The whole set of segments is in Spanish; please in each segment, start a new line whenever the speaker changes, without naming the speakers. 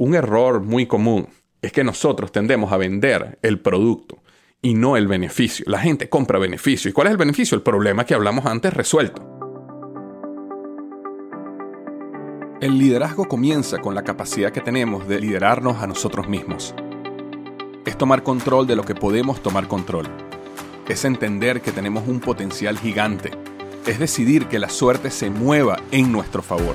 un error muy común es que nosotros tendemos a vender el producto y no el beneficio. La gente compra beneficio. ¿Y cuál es el beneficio? El problema que hablamos antes resuelto. El liderazgo comienza con la capacidad que tenemos de liderarnos a nosotros mismos. Es tomar control de lo que podemos tomar control. Es entender que tenemos un potencial gigante. Es decidir que la suerte se mueva en nuestro favor.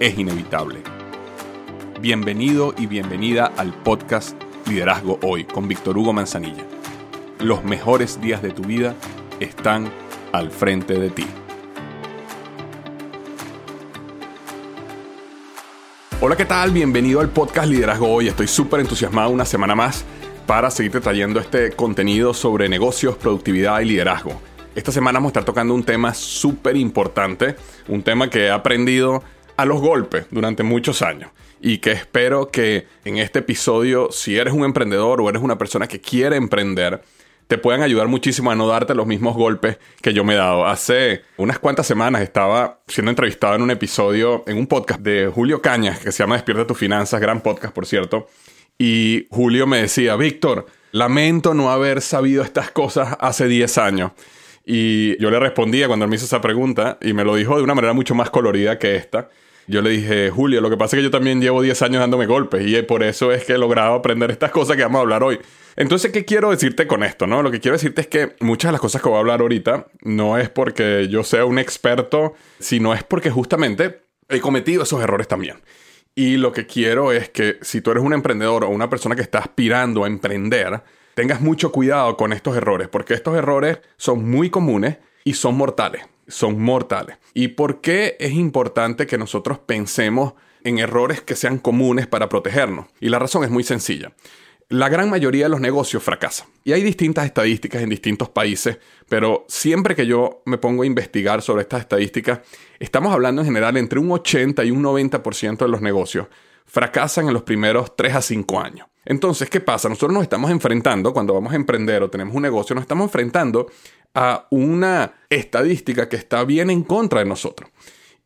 es inevitable. Bienvenido y bienvenida al podcast Liderazgo Hoy con Víctor Hugo Manzanilla. Los mejores días de tu vida están al frente de ti. Hola, ¿qué tal? Bienvenido al podcast Liderazgo Hoy. Estoy súper entusiasmado una semana más para seguirte trayendo este contenido sobre negocios, productividad y liderazgo. Esta semana vamos a estar tocando un tema súper importante, un tema que he aprendido a los golpes durante muchos años y que espero que en este episodio, si eres un emprendedor o eres una persona que quiere emprender, te puedan ayudar muchísimo a no darte los mismos golpes que yo me he dado. Hace unas cuantas semanas estaba siendo entrevistado en un episodio, en un podcast de Julio Cañas, que se llama Despierta tus finanzas, gran podcast por cierto, y Julio me decía, Víctor, lamento no haber sabido estas cosas hace 10 años. Y yo le respondía cuando él me hizo esa pregunta y me lo dijo de una manera mucho más colorida que esta. Yo le dije, Julio, lo que pasa es que yo también llevo 10 años dándome golpes y por eso es que he logrado aprender estas cosas que vamos a hablar hoy. Entonces, ¿qué quiero decirte con esto? No? Lo que quiero decirte es que muchas de las cosas que voy a hablar ahorita no es porque yo sea un experto, sino es porque justamente he cometido esos errores también. Y lo que quiero es que si tú eres un emprendedor o una persona que está aspirando a emprender, tengas mucho cuidado con estos errores, porque estos errores son muy comunes y son mortales son mortales. ¿Y por qué es importante que nosotros pensemos en errores que sean comunes para protegernos? Y la razón es muy sencilla. La gran mayoría de los negocios fracasan. Y hay distintas estadísticas en distintos países, pero siempre que yo me pongo a investigar sobre estas estadísticas, estamos hablando en general entre un 80 y un 90% de los negocios fracasan en los primeros 3 a 5 años. Entonces, ¿qué pasa? Nosotros nos estamos enfrentando, cuando vamos a emprender o tenemos un negocio, nos estamos enfrentando a una estadística que está bien en contra de nosotros.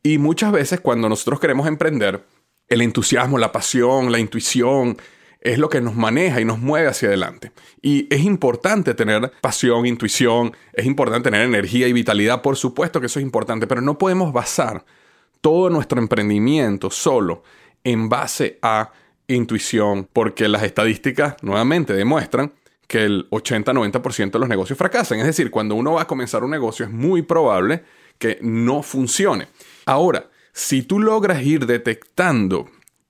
Y muchas veces cuando nosotros queremos emprender, el entusiasmo, la pasión, la intuición es lo que nos maneja y nos mueve hacia adelante. Y es importante tener pasión, intuición, es importante tener energía y vitalidad, por supuesto que eso es importante, pero no podemos basar todo nuestro emprendimiento solo en base a intuición, porque las estadísticas nuevamente demuestran que el 80-90% de los negocios fracasan. Es decir, cuando uno va a comenzar un negocio es muy probable que no funcione. Ahora, si tú logras ir detectando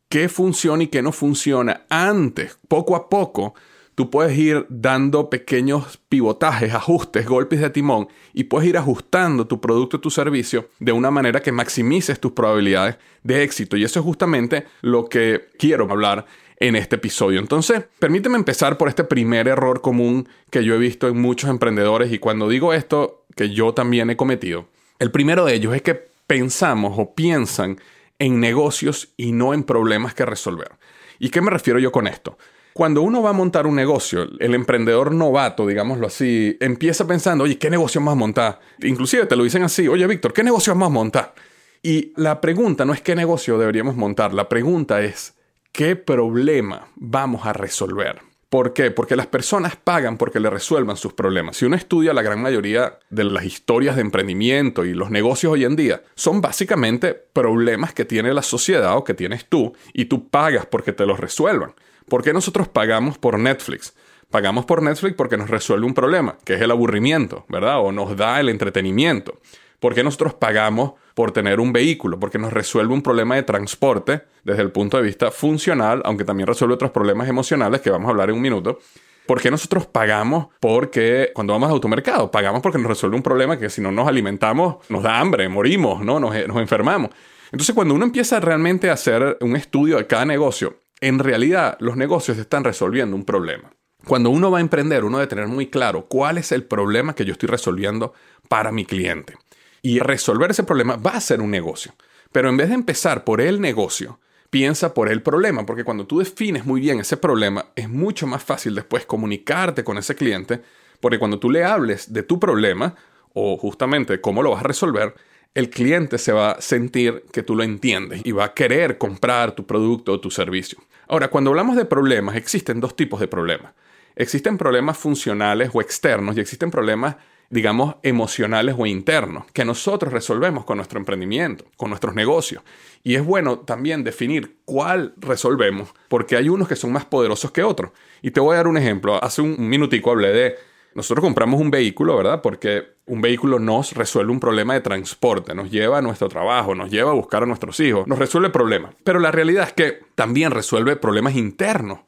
qué funciona y qué no funciona antes, poco a poco, tú puedes ir dando pequeños pivotajes, ajustes, golpes de timón y puedes ir ajustando tu producto y tu servicio de una manera que maximices tus probabilidades de éxito. Y eso es justamente lo que quiero hablar en este episodio. Entonces, permíteme empezar por este primer error común que yo he visto en muchos emprendedores y cuando digo esto, que yo también he cometido. El primero de ellos es que pensamos o piensan en negocios y no en problemas que resolver. ¿Y qué me refiero yo con esto? Cuando uno va a montar un negocio, el emprendedor novato, digámoslo así, empieza pensando, oye, ¿qué negocio a montar? Inclusive te lo dicen así, oye, Víctor, ¿qué negocio a montar? Y la pregunta no es qué negocio deberíamos montar, la pregunta es, ¿qué problema vamos a resolver? ¿Por qué? Porque las personas pagan porque le resuelvan sus problemas. Si uno estudia la gran mayoría de las historias de emprendimiento y los negocios hoy en día, son básicamente problemas que tiene la sociedad o que tienes tú y tú pagas porque te los resuelvan. ¿Por qué nosotros pagamos por Netflix? Pagamos por Netflix porque nos resuelve un problema, que es el aburrimiento, ¿verdad? O nos da el entretenimiento. ¿Por qué nosotros pagamos por tener un vehículo? Porque nos resuelve un problema de transporte desde el punto de vista funcional, aunque también resuelve otros problemas emocionales que vamos a hablar en un minuto. ¿Por qué nosotros pagamos porque cuando vamos a automercado? Pagamos porque nos resuelve un problema que si no nos alimentamos nos da hambre, morimos, ¿no? Nos, nos enfermamos. Entonces cuando uno empieza realmente a hacer un estudio de cada negocio, en realidad los negocios están resolviendo un problema. Cuando uno va a emprender, uno debe tener muy claro cuál es el problema que yo estoy resolviendo para mi cliente. Y resolver ese problema va a ser un negocio. Pero en vez de empezar por el negocio, piensa por el problema, porque cuando tú defines muy bien ese problema, es mucho más fácil después comunicarte con ese cliente, porque cuando tú le hables de tu problema o justamente cómo lo vas a resolver, el cliente se va a sentir que tú lo entiendes y va a querer comprar tu producto o tu servicio. Ahora, cuando hablamos de problemas, existen dos tipos de problemas. Existen problemas funcionales o externos y existen problemas digamos, emocionales o internos, que nosotros resolvemos con nuestro emprendimiento, con nuestros negocios. Y es bueno también definir cuál resolvemos, porque hay unos que son más poderosos que otros. Y te voy a dar un ejemplo. Hace un minutico hablé de, nosotros compramos un vehículo, ¿verdad? Porque un vehículo nos resuelve un problema de transporte, nos lleva a nuestro trabajo, nos lleva a buscar a nuestros hijos, nos resuelve problemas. Pero la realidad es que también resuelve problemas internos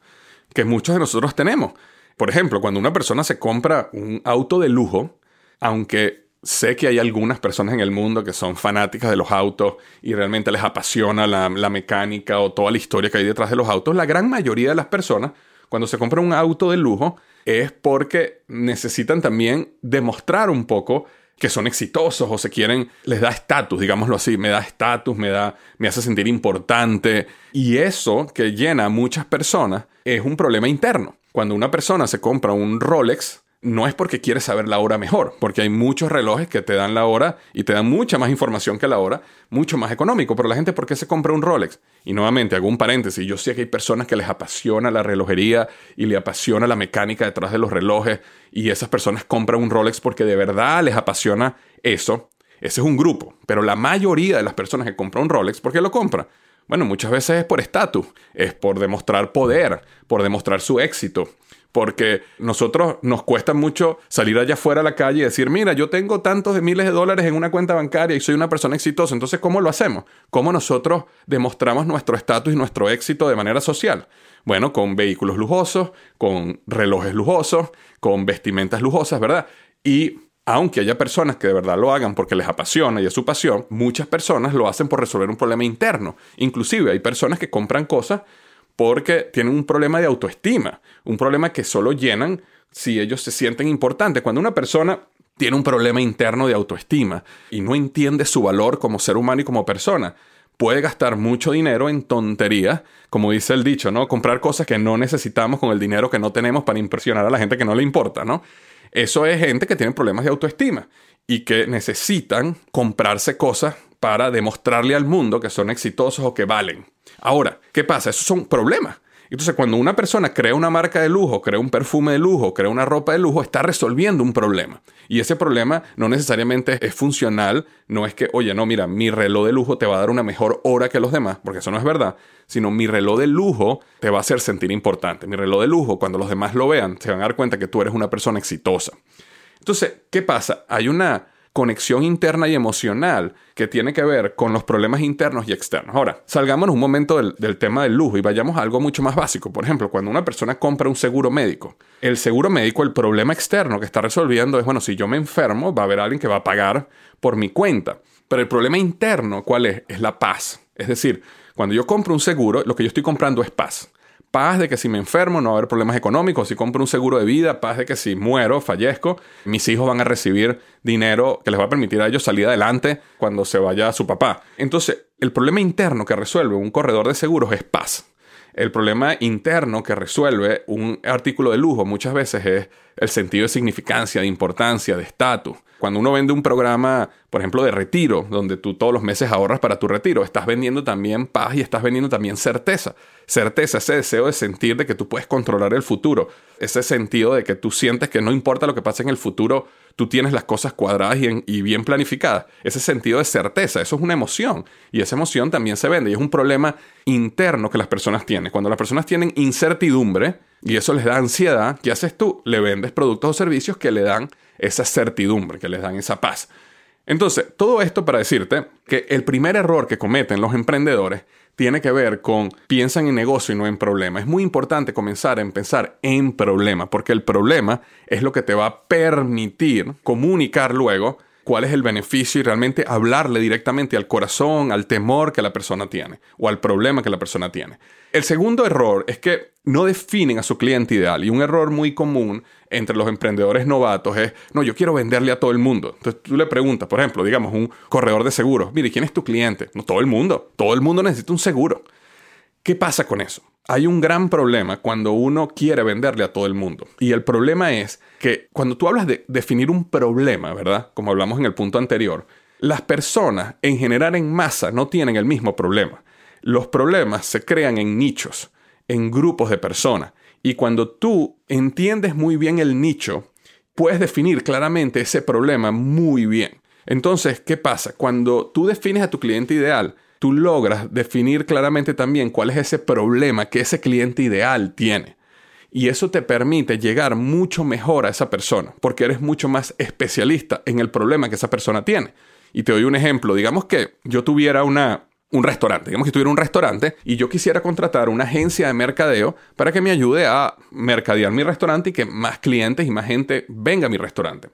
que muchos de nosotros tenemos. Por ejemplo, cuando una persona se compra un auto de lujo, aunque sé que hay algunas personas en el mundo que son fanáticas de los autos y realmente les apasiona la, mecánica o toda la historia que hay detrás de los autos, la gran mayoría de las personas, cuando se compran un auto de lujo, es porque necesitan también demostrar un poco que son exitosos o se quieren, les da estatus, digámoslo así, me da estatus, me da, me hace sentir importante. Y eso que llena a muchas personas es un problema interno. Cuando una persona se compra un Rolex, no es porque quieres saber la hora mejor, porque hay muchos relojes que te dan la hora y te dan mucha más información que la hora, mucho más económico. Pero la gente, ¿por qué se compra un Rolex? Y nuevamente, hago un paréntesis. Yo sé que hay personas que les apasiona la relojería y le apasiona la mecánica detrás de los relojes y esas personas compran un Rolex porque de verdad les apasiona eso. Ese es un grupo. Pero la mayoría de las personas que compran un Rolex, ¿por qué lo compra? Bueno, muchas veces es por estatus, es por demostrar poder, por demostrar su éxito porque nosotros nos cuesta mucho salir allá afuera a la calle y decir, mira, yo tengo tantos de miles de dólares en una cuenta bancaria y soy una persona exitosa. Entonces, ¿cómo lo hacemos? ¿Cómo nosotros demostramos nuestro estatus y nuestro éxito de manera social? Bueno, con vehículos lujosos, con relojes lujosos, con vestimentas lujosas, ¿verdad? Y aunque haya personas que de verdad lo hagan porque les apasiona y es su pasión, muchas personas lo hacen por resolver un problema interno. Inclusive hay personas que compran cosas porque tienen un problema de autoestima, un problema que solo llenan si ellos se sienten importantes. Cuando una persona tiene un problema interno de autoestima y no entiende su valor como ser humano y como persona, puede gastar mucho dinero en tonterías, como dice el dicho, ¿no? Comprar cosas que no necesitamos con el dinero que no tenemos para impresionar a la gente que no le importa, ¿no? Eso es gente que tiene problemas de autoestima y que necesitan comprarse cosas para demostrarle al mundo que son exitosos o que valen. Ahora, ¿qué pasa? Esos son problemas. Entonces, cuando una persona crea una marca de lujo, crea un perfume de lujo, crea una ropa de lujo, está resolviendo un problema. Y ese problema no necesariamente es funcional, no es que, oye, no, mira, mi reloj de lujo te va a dar una mejor hora que los demás, porque eso no es verdad, sino mi reloj de lujo te va a hacer sentir importante. Mi reloj de lujo, cuando los demás lo vean, se van a dar cuenta que tú eres una persona exitosa. Entonces, ¿qué pasa? Hay una conexión interna y emocional que tiene que ver con los problemas internos y externos. Ahora, salgamos un momento del, tema del lujo y vayamos a algo mucho más básico. Por ejemplo, cuando una persona compra un seguro médico, el seguro médico, el problema externo que está resolviendo es, bueno, si yo me enfermo, va a haber alguien que va a pagar por mi cuenta. Pero el problema interno, ¿cuál es? Es la paz. Es decir, cuando yo compro un seguro, lo que yo estoy comprando es paz paz de que si me enfermo no va a haber problemas económicos, si compro un seguro de vida, paz de que si muero, fallezco, mis hijos van a recibir dinero que les va a permitir a ellos salir adelante cuando se vaya su papá. Entonces, el problema interno que resuelve un corredor de seguros es paz. El problema interno que resuelve un artículo de lujo muchas veces es el sentido de significancia, de importancia, de estatus. Cuando uno vende un programa, por ejemplo, de retiro, donde tú todos los meses ahorras para tu retiro, estás vendiendo también paz y estás vendiendo también certeza. Certeza, ese deseo de sentir de que tú puedes controlar el futuro, ese sentido de que tú sientes que no importa lo que pase en el futuro, tú tienes las cosas cuadradas y, bien planificadas. Ese sentido de certeza, eso es una emoción y esa emoción también se vende y es un problema interno que las personas tienen. Cuando las personas tienen incertidumbre y eso les da ansiedad, ¿qué haces tú? Le vendes productos o servicios que le dan esa certidumbre, que les dan esa paz. Entonces, todo esto para decirte que el primer error que cometen los emprendedores tiene que ver con piensan en negocio y no en problema. Es muy importante comenzar a pensar en problema, porque el problema es lo que te va a permitir comunicar luego cuál es el beneficio y realmente hablarle directamente al corazón, al temor que la persona tiene o al problema que la persona tiene. El segundo error es que no definen a su cliente ideal y un error muy común entre los emprendedores novatos es, no, yo quiero venderle a todo el mundo. Entonces tú le preguntas, por ejemplo, digamos, un corredor de seguros, mire, ¿quién es tu cliente? No, todo el mundo. Todo el mundo necesita un seguro. ¿Qué pasa con eso? Hay un gran problema cuando uno quiere venderle a todo el mundo. Y el problema es que cuando tú hablas de definir un problema, ¿verdad? Como hablamos en el punto anterior, las personas en general en masa no tienen el mismo problema. Los problemas se crean en nichos, en grupos de personas. Y cuando tú entiendes muy bien el nicho, puedes definir claramente ese problema muy bien. Entonces, ¿qué pasa? Cuando tú defines a tu cliente ideal, tú logras definir claramente también cuál es ese problema que ese cliente ideal tiene. Y eso te permite llegar mucho mejor a esa persona, porque eres mucho más especialista en el problema que esa persona tiene. Y te doy un ejemplo, digamos que yo tuviera una, un restaurante, digamos que tuviera un restaurante y yo quisiera contratar una agencia de mercadeo para que me ayude a mercadear mi restaurante y que más clientes y más gente venga a mi restaurante.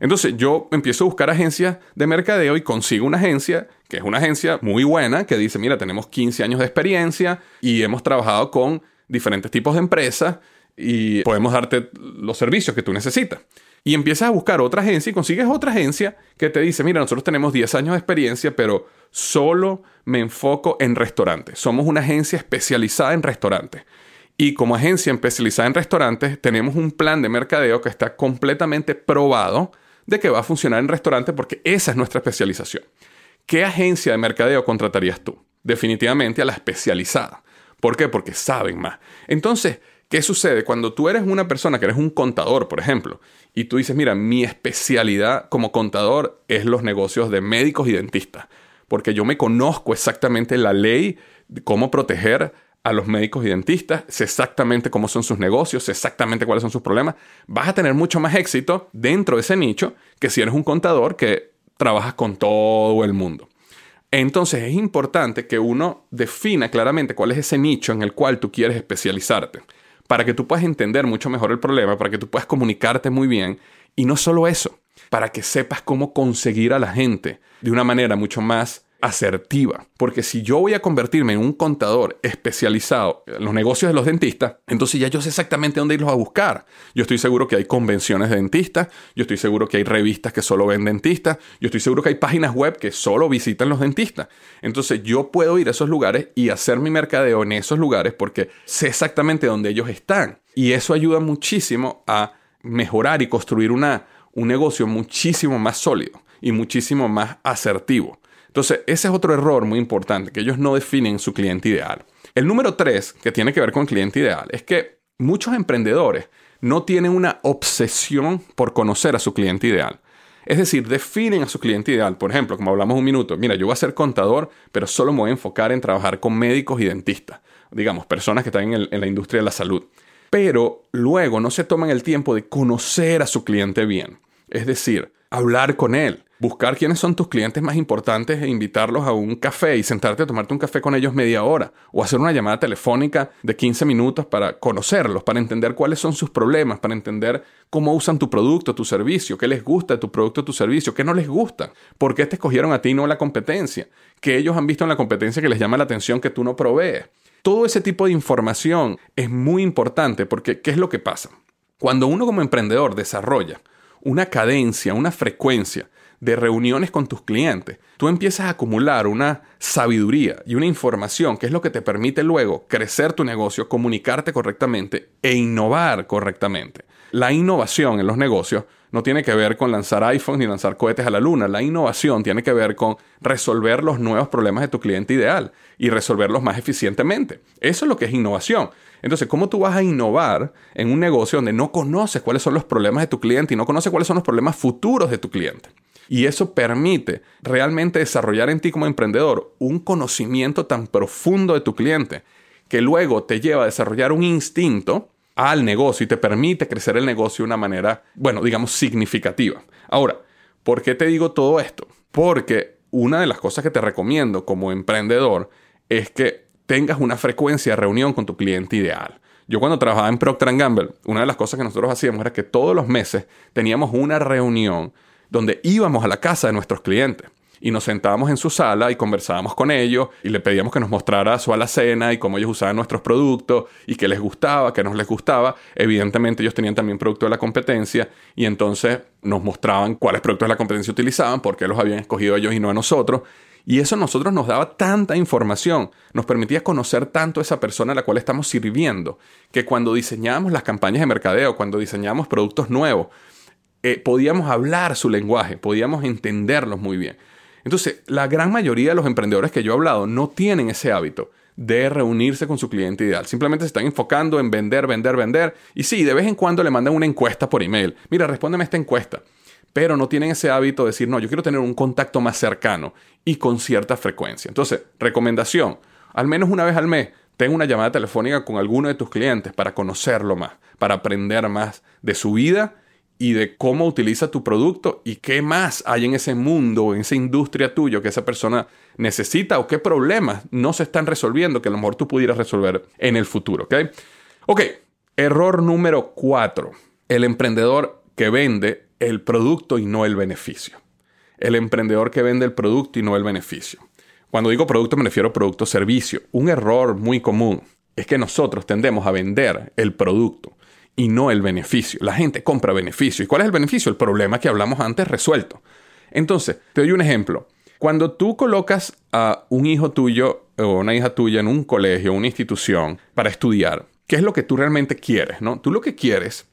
Entonces yo empiezo a buscar agencias de mercadeo y consigo una agencia que es una agencia muy buena que dice, mira, tenemos 15 años de experiencia y hemos trabajado con diferentes tipos de empresas y podemos darte los servicios que tú necesitas. Y empiezas a buscar otra agencia y consigues otra agencia que te dice, mira, nosotros tenemos 10 años de experiencia, pero solo me enfoco en restaurantes. Somos una agencia especializada en restaurantes. Y como agencia especializada en restaurantes, tenemos un plan de mercadeo que está completamente probado de que va a funcionar en restaurantes porque esa es nuestra especialización. ¿Qué agencia de mercadeo contratarías tú? Definitivamente a la especializada. ¿Por qué? Porque saben más. Entonces, ¿qué sucede? Cuando tú eres una persona que eres un contador, por ejemplo, y tú dices, mira, mi especialidad como contador es los negocios de médicos y dentistas, porque yo me conozco exactamente la ley de cómo proteger a los médicos y dentistas, sé exactamente cómo son sus negocios, sé exactamente cuáles son sus problemas, vas a tener mucho más éxito dentro de ese nicho que si eres un contador que trabajas con todo el mundo. Entonces es importante que uno defina claramente cuál es ese nicho en el cual tú quieres especializarte, para que tú puedas entender mucho mejor el problema, para que tú puedas comunicarte muy bien y no solo eso, para que sepas cómo conseguir a la gente de una manera mucho más asertiva. Porque si yo voy a convertirme en un contador especializado en los negocios de los dentistas, entonces ya yo sé exactamente dónde irlos a buscar. Yo estoy seguro que hay convenciones de dentistas, yo estoy seguro que hay revistas que solo ven dentistas, yo estoy seguro que hay páginas web que solo visitan los dentistas. Entonces yo puedo ir a esos lugares y hacer mi mercadeo en esos lugares porque sé exactamente dónde ellos están. Y eso ayuda muchísimo a mejorar y construir una, un negocio muchísimo más sólido y muchísimo más asertivo. Entonces, ese es otro error muy importante, que ellos no definen su cliente ideal. El número tres, que tiene que ver con cliente ideal, es que muchos emprendedores no tienen una obsesión por conocer a su cliente ideal. Es decir, definen a su cliente ideal. Por ejemplo, como hablamos un minuto, mira, yo voy a ser contador, pero solo me voy a enfocar en trabajar con médicos y dentistas. Digamos, personas que están en, en la industria de la salud. Pero luego no se toman el tiempo de conocer a su cliente bien. Es decir, hablar con él, buscar quiénes son tus clientes más importantes e invitarlos a un café y sentarte a tomarte un café con ellos media hora o hacer una llamada telefónica de 15 minutos para conocerlos, para entender cuáles son sus problemas, para entender cómo usan tu producto, tu servicio, qué les gusta de tu producto, tu servicio, qué no les gusta, por qué te escogieron a ti y no la competencia, qué ellos han visto en la competencia que les llama la atención que tú no provees. Todo ese tipo de información es muy importante porque ¿qué es lo que pasa? Cuando uno como emprendedor desarrolla una cadencia, una frecuencia de reuniones con tus clientes, tú empiezas a acumular una sabiduría y una información que es lo que te permite luego crecer tu negocio, comunicarte correctamente e innovar correctamente. La innovación en los negocios no tiene que ver con lanzar iPhones ni lanzar cohetes a la luna. La innovación tiene que ver con resolver los nuevos problemas de tu cliente ideal y resolverlos más eficientemente. Eso es lo que es innovación. Entonces, ¿cómo tú vas a innovar en un negocio donde no conoces cuáles son los problemas de tu cliente y no conoces cuáles son los problemas futuros de tu cliente? Y eso permite realmente desarrollar en ti como emprendedor un conocimiento tan profundo de tu cliente que luego te lleva a desarrollar un instinto al negocio y te permite crecer el negocio de una manera, bueno, digamos, significativa. Ahora, ¿por qué te digo todo esto? Porque una de las cosas que te recomiendo como emprendedor es que tengas una frecuencia de reunión con tu cliente ideal. Yo cuando trabajaba en Procter Gamble, una de las cosas que nosotros hacíamos era que todos los meses teníamos una reunión donde íbamos a la casa de nuestros clientes y nos sentábamos en su sala y conversábamos con ellos y le pedíamos que nos mostrara su alacena y cómo ellos usaban nuestros productos y qué les gustaba, qué no les gustaba. Evidentemente ellos tenían también productos de la competencia y entonces nos mostraban cuáles productos de la competencia utilizaban, por qué los habían escogido ellos y no a nosotros. Y eso a nosotros nos daba tanta información, nos permitía conocer tanto a esa persona a la cual estamos sirviendo, que cuando diseñábamos las campañas de mercadeo, cuando diseñábamos productos nuevos, eh, podíamos hablar su lenguaje, podíamos entenderlos muy bien. Entonces, la gran mayoría de los emprendedores que yo he hablado no tienen ese hábito de reunirse con su cliente ideal. Simplemente se están enfocando en vender, vender, vender. Y sí, de vez en cuando le mandan una encuesta por email. Mira, respóndeme esta encuesta pero no tienen ese hábito de decir, no, yo quiero tener un contacto más cercano y con cierta frecuencia. Entonces, recomendación, al menos una vez al mes, ten una llamada telefónica con alguno de tus clientes para conocerlo más, para aprender más de su vida y de cómo utiliza tu producto y qué más hay en ese mundo, en esa industria tuya que esa persona necesita o qué problemas no se están resolviendo que a lo mejor tú pudieras resolver en el futuro. ¿ok? Ok, error número cuatro. El emprendedor que vende el producto y no el beneficio. El emprendedor que vende el producto y no el beneficio. Cuando digo producto me refiero a producto servicio. Un error muy común es que nosotros tendemos a vender el producto y no el beneficio. La gente compra beneficio. ¿Y cuál es el beneficio? El problema que hablamos antes resuelto. Entonces, te doy un ejemplo. Cuando tú colocas a un hijo tuyo o una hija tuya en un colegio una institución para estudiar, ¿qué es lo que tú realmente quieres? ¿no? Tú lo que quieres,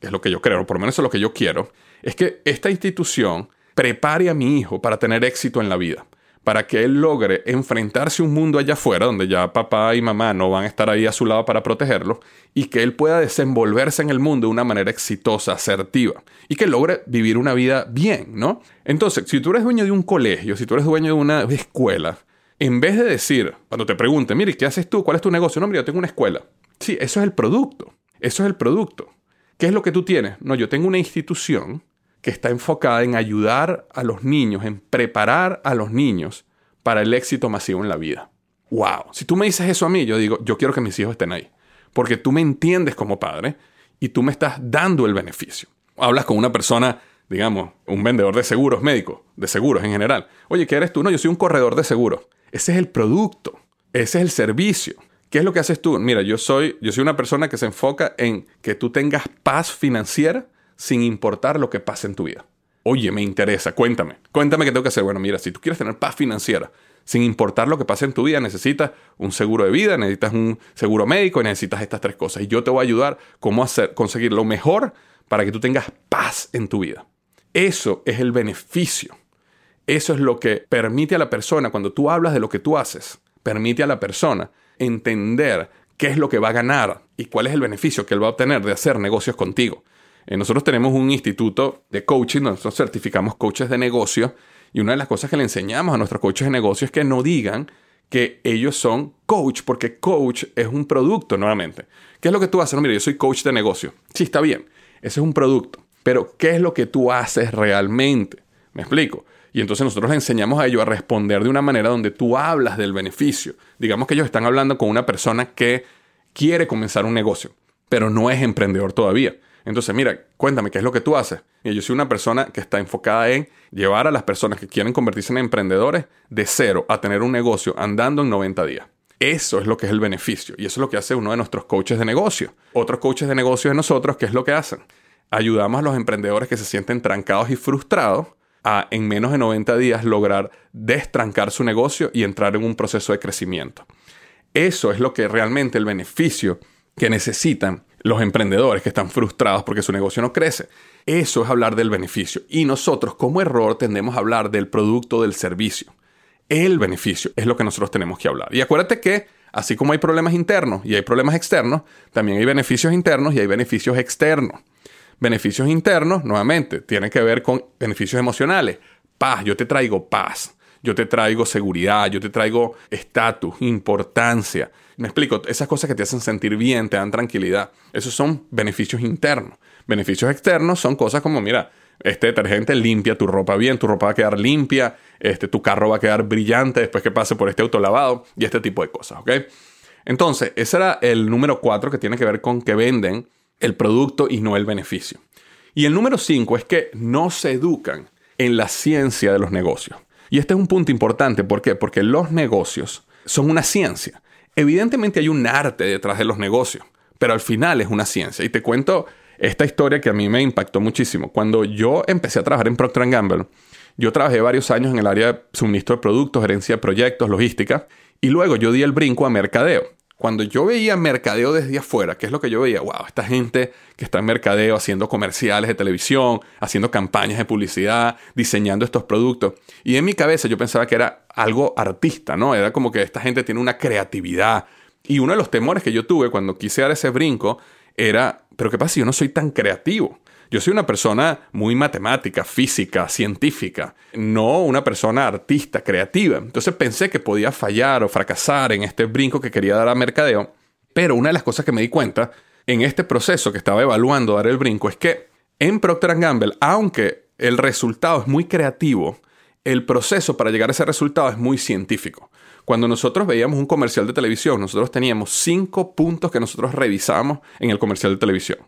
es lo que yo creo, por lo menos es lo que yo quiero, es que esta institución prepare a mi hijo para tener éxito en la vida, para que él logre enfrentarse a un mundo allá afuera, donde ya papá y mamá no van a estar ahí a su lado para protegerlo, y que él pueda desenvolverse en el mundo de una manera exitosa, asertiva, y que logre vivir una vida bien, ¿no? Entonces, si tú eres dueño de un colegio, si tú eres dueño de una escuela, en vez de decir, cuando te pregunten, mire, ¿qué haces tú? ¿Cuál es tu negocio? No, mira, yo tengo una escuela. Sí, eso es el producto. Eso es el producto. ¿Qué es lo que tú tienes? No, yo tengo una institución que está enfocada en ayudar a los niños, en preparar a los niños para el éxito masivo en la vida. ¡Wow! Si tú me dices eso a mí, yo digo, yo quiero que mis hijos estén ahí. Porque tú me entiendes como padre y tú me estás dando el beneficio. Hablas con una persona, digamos, un vendedor de seguros médicos, de seguros en general. Oye, ¿qué eres tú? No, yo soy un corredor de seguros. Ese es el producto. Ese es el servicio. ¿Qué es lo que haces tú? Mira, yo soy, yo soy una persona que se enfoca en que tú tengas paz financiera sin importar lo que pase en tu vida. Oye, me interesa, cuéntame. Cuéntame qué tengo que hacer. Bueno, mira, si tú quieres tener paz financiera, sin importar lo que pase en tu vida, necesitas un seguro de vida, necesitas un seguro médico y necesitas estas tres cosas. Y yo te voy a ayudar cómo hacer, conseguir lo mejor para que tú tengas paz en tu vida. Eso es el beneficio. Eso es lo que permite a la persona, cuando tú hablas de lo que tú haces, permite a la persona entender qué es lo que va a ganar y cuál es el beneficio que él va a obtener de hacer negocios contigo. Eh, nosotros tenemos un instituto de coaching, nosotros certificamos coaches de negocio y una de las cosas que le enseñamos a nuestros coaches de negocio es que no digan que ellos son coach, porque coach es un producto nuevamente. ¿Qué es lo que tú haces? No, mira, yo soy coach de negocio. Sí, está bien, ese es un producto. Pero, ¿qué es lo que tú haces realmente? ¿Me explico? Y entonces nosotros le enseñamos a ellos a responder de una manera donde tú hablas del beneficio. Digamos que ellos están hablando con una persona que quiere comenzar un negocio, pero no es emprendedor todavía. Entonces, mira, cuéntame, ¿qué es lo que tú haces? Y yo soy una persona que está enfocada en llevar a las personas que quieren convertirse en emprendedores de cero a tener un negocio andando en 90 días. Eso es lo que es el beneficio y eso es lo que hace uno de nuestros coaches de negocio. Otros coaches de negocio de nosotros, ¿qué es lo que hacen? Ayudamos a los emprendedores que se sienten trancados y frustrados a en menos de 90 días lograr destrancar su negocio y entrar en un proceso de crecimiento. Eso es lo que realmente el beneficio que necesitan los emprendedores que están frustrados porque su negocio no crece. Eso es hablar del beneficio. Y nosotros como error tendemos a hablar del producto del servicio. El beneficio es lo que nosotros tenemos que hablar. Y acuérdate que así como hay problemas internos y hay problemas externos, también hay beneficios internos y hay beneficios externos. Beneficios internos, nuevamente, tienen que ver con beneficios emocionales. Paz, yo te traigo paz, yo te traigo seguridad, yo te traigo estatus, importancia. Me explico, esas cosas que te hacen sentir bien, te dan tranquilidad. Esos son beneficios internos. Beneficios externos son cosas como, mira, este detergente limpia tu ropa bien, tu ropa va a quedar limpia, este, tu carro va a quedar brillante después que pase por este autolavado y este tipo de cosas, ¿ok? Entonces, ese era el número cuatro que tiene que ver con que venden el producto y no el beneficio. Y el número cinco es que no se educan en la ciencia de los negocios. Y este es un punto importante, ¿por qué? Porque los negocios son una ciencia. Evidentemente hay un arte detrás de los negocios, pero al final es una ciencia. Y te cuento esta historia que a mí me impactó muchísimo. Cuando yo empecé a trabajar en Procter Gamble, yo trabajé varios años en el área de suministro de productos, gerencia de proyectos, logística, y luego yo di el brinco a mercadeo. Cuando yo veía mercadeo desde afuera, ¿qué es lo que yo veía? Wow, esta gente que está en mercadeo haciendo comerciales de televisión, haciendo campañas de publicidad, diseñando estos productos. Y en mi cabeza yo pensaba que era algo artista, ¿no? Era como que esta gente tiene una creatividad. Y uno de los temores que yo tuve cuando quise dar ese brinco era, pero ¿qué pasa si yo no soy tan creativo? Yo soy una persona muy matemática, física, científica, no una persona artista, creativa. Entonces pensé que podía fallar o fracasar en este brinco que quería dar a mercadeo. Pero una de las cosas que me di cuenta en este proceso que estaba evaluando dar el brinco es que en Procter Gamble, aunque el resultado es muy creativo, el proceso para llegar a ese resultado es muy científico. Cuando nosotros veíamos un comercial de televisión, nosotros teníamos cinco puntos que nosotros revisábamos en el comercial de televisión.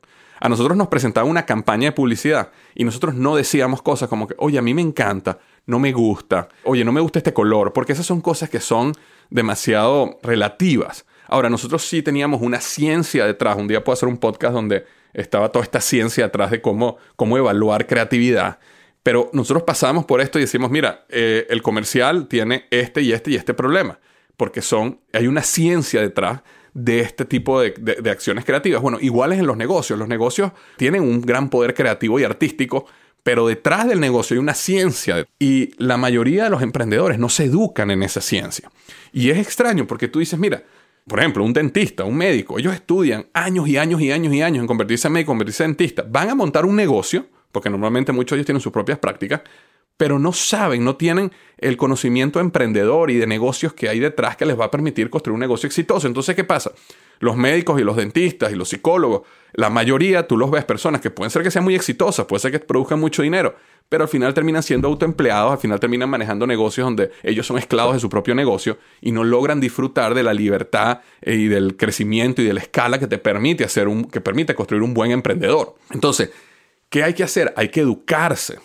A nosotros nos presentaban una campaña de publicidad y nosotros no decíamos cosas como que, oye, a mí me encanta, no me gusta, oye, no me gusta este color, porque esas son cosas que son demasiado relativas. Ahora, nosotros sí teníamos una ciencia detrás. Un día puedo hacer un podcast donde estaba toda esta ciencia detrás de cómo, cómo evaluar creatividad. Pero nosotros pasamos por esto y decimos, mira, eh, el comercial tiene este y este y este problema, porque son, hay una ciencia detrás de este tipo de, acciones creativas. Bueno, iguales en los negocios. Los negocios tienen un gran poder creativo y artístico, pero detrás del negocio hay una ciencia y la mayoría de los emprendedores no se educan en esa ciencia. Y es extraño porque tú dices, mira, por ejemplo, un dentista, un médico, ellos estudian años y años y años y años en convertirse en médico, convertirse en dentista, van a montar un negocio, porque normalmente muchos de ellos tienen sus propias prácticas, pero no saben, no tienen el conocimiento emprendedor y de negocios que hay detrás que les va a permitir construir un negocio exitoso. Entonces, ¿qué pasa? Los médicos y los dentistas y los psicólogos, la mayoría tú los ves personas que pueden ser que sean muy exitosas, puede ser que produzcan mucho dinero, pero al final terminan siendo autoempleados, al final terminan manejando negocios donde ellos son esclavos de su propio negocio y no logran disfrutar de la libertad eh, y del crecimiento y de la escala que te permite hacer un, que permite construir un buen emprendedor. Entonces, ¿qué hay que hacer? Hay que educarse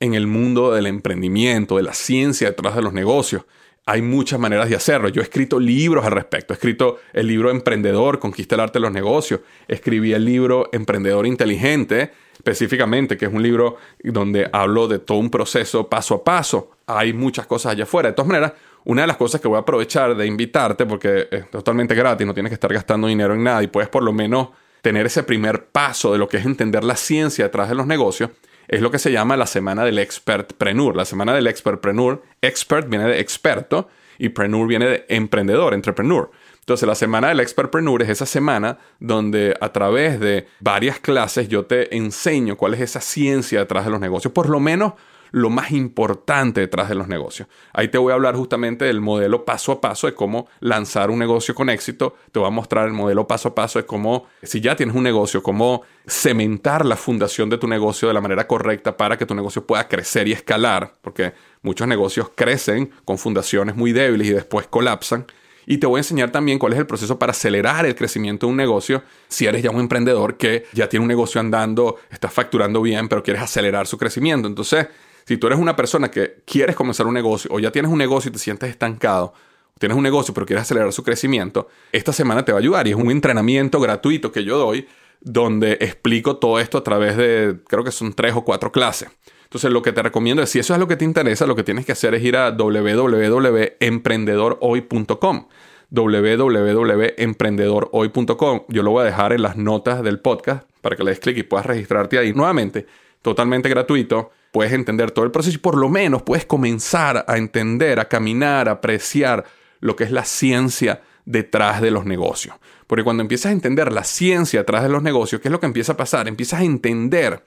en el mundo del emprendimiento, de la ciencia detrás de los negocios. Hay muchas maneras de hacerlo. Yo he escrito libros al respecto. He escrito el libro Emprendedor, Conquista el arte de los negocios. Escribí el libro Emprendedor Inteligente, específicamente, que es un libro donde hablo de todo un proceso paso a paso. Hay muchas cosas allá afuera. De todas maneras, una de las cosas que voy a aprovechar de invitarte, porque es totalmente gratis, no tienes que estar gastando dinero en nada y puedes por lo menos tener ese primer paso de lo que es entender la ciencia detrás de los negocios, es lo que se llama la semana del expertpreneur. La semana del expertpreneur, expert viene de experto y preneur viene de emprendedor, entrepreneur. Entonces, la semana del expertpreneur es esa semana donde a través de varias clases yo te enseño cuál es esa ciencia detrás de los negocios, por lo menos lo más importante detrás de los negocios. Ahí te voy a hablar justamente del modelo paso a paso de cómo lanzar un negocio con éxito. Te voy a mostrar el modelo paso a paso de cómo, si ya tienes un negocio, cómo cementar la fundación de tu negocio de la manera correcta para que tu negocio pueda crecer y escalar, porque muchos negocios crecen con fundaciones muy débiles y después colapsan. Y te voy a enseñar también cuál es el proceso para acelerar el crecimiento de un negocio si eres ya un emprendedor que ya tiene un negocio andando, estás facturando bien, pero quieres acelerar su crecimiento. Entonces, si tú eres una persona que quieres comenzar un negocio o ya tienes un negocio y te sientes estancado, tienes un negocio pero quieres acelerar su crecimiento, esta semana te va a ayudar y es un entrenamiento gratuito que yo doy donde explico todo esto a través de, creo que son tres o cuatro clases. Entonces lo que te recomiendo es, si eso es lo que te interesa, lo que tienes que hacer es ir a www.emprendedorhoy.com www.emprendedorhoy.com. Yo lo voy a dejar en las notas del podcast para que le des clic y puedas registrarte ahí nuevamente, totalmente gratuito puedes entender todo el proceso y por lo menos puedes comenzar a entender, a caminar, a apreciar lo que es la ciencia detrás de los negocios. Porque cuando empiezas a entender la ciencia detrás de los negocios, ¿qué es lo que empieza a pasar? Empiezas a entender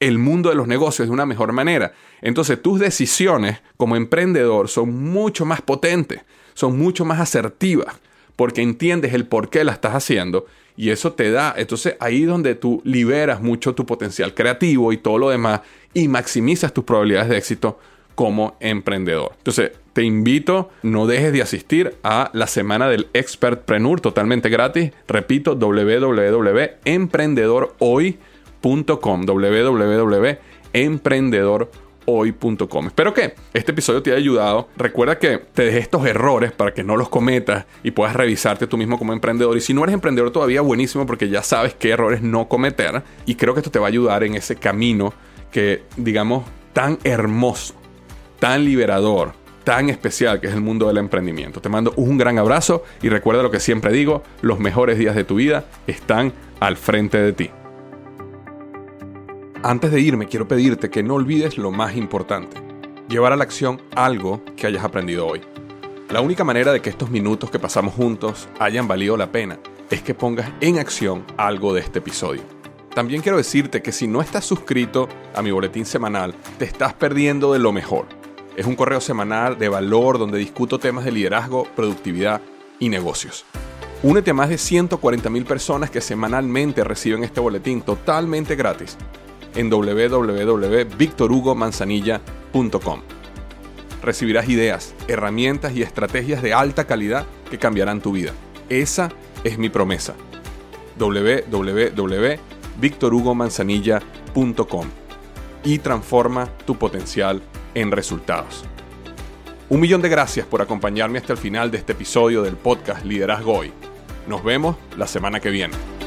el mundo de los negocios de una mejor manera. Entonces tus decisiones como emprendedor son mucho más potentes, son mucho más asertivas, porque entiendes el por qué la estás haciendo y eso te da, entonces ahí donde tú liberas mucho tu potencial creativo y todo lo demás y maximizas tus probabilidades de éxito como emprendedor. Entonces, te invito, no dejes de asistir a la semana del Expertpreneur totalmente gratis. Repito, www.emprendedorhoy.com www.emprendedorhoy.com hoy.com. Espero que este episodio te haya ayudado. Recuerda que te dejes estos errores para que no los cometas y puedas revisarte tú mismo como emprendedor. Y si no eres emprendedor todavía, buenísimo porque ya sabes qué errores no cometer. Y creo que esto te va a ayudar en ese camino que, digamos, tan hermoso, tan liberador, tan especial que es el mundo del emprendimiento. Te mando un gran abrazo y recuerda lo que siempre digo, los mejores días de tu vida están al frente de ti. Antes de irme, quiero pedirte que no olvides lo más importante, llevar a la acción algo que hayas aprendido hoy. La única manera de que estos minutos que pasamos juntos hayan valido la pena es que pongas en acción algo de este episodio. También quiero decirte que si no estás suscrito a mi boletín semanal, te estás perdiendo de lo mejor. Es un correo semanal de valor donde discuto temas de liderazgo, productividad y negocios. Únete a más de 140.000 personas que semanalmente reciben este boletín totalmente gratis en www.victorhugomanzanilla.com. Recibirás ideas, herramientas y estrategias de alta calidad que cambiarán tu vida. Esa es mi promesa. www.victorhugomanzanilla.com y transforma tu potencial en resultados. Un millón de gracias por acompañarme hasta el final de este episodio del podcast Liderazgo Hoy. Nos vemos la semana que viene.